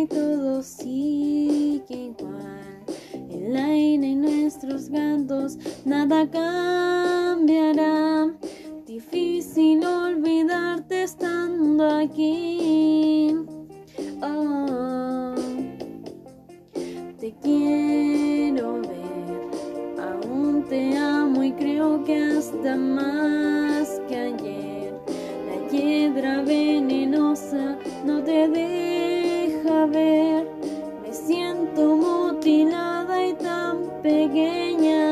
y todo sigue igual. El aire y nuestros gatos, nada cambiará. Difícil olvidarte estando aquí. Oh, te quiero ver, aún te amo y creo que hasta más que ayer. La hiedra venenosa no te deja. Me siento mutilada y tan pequeña.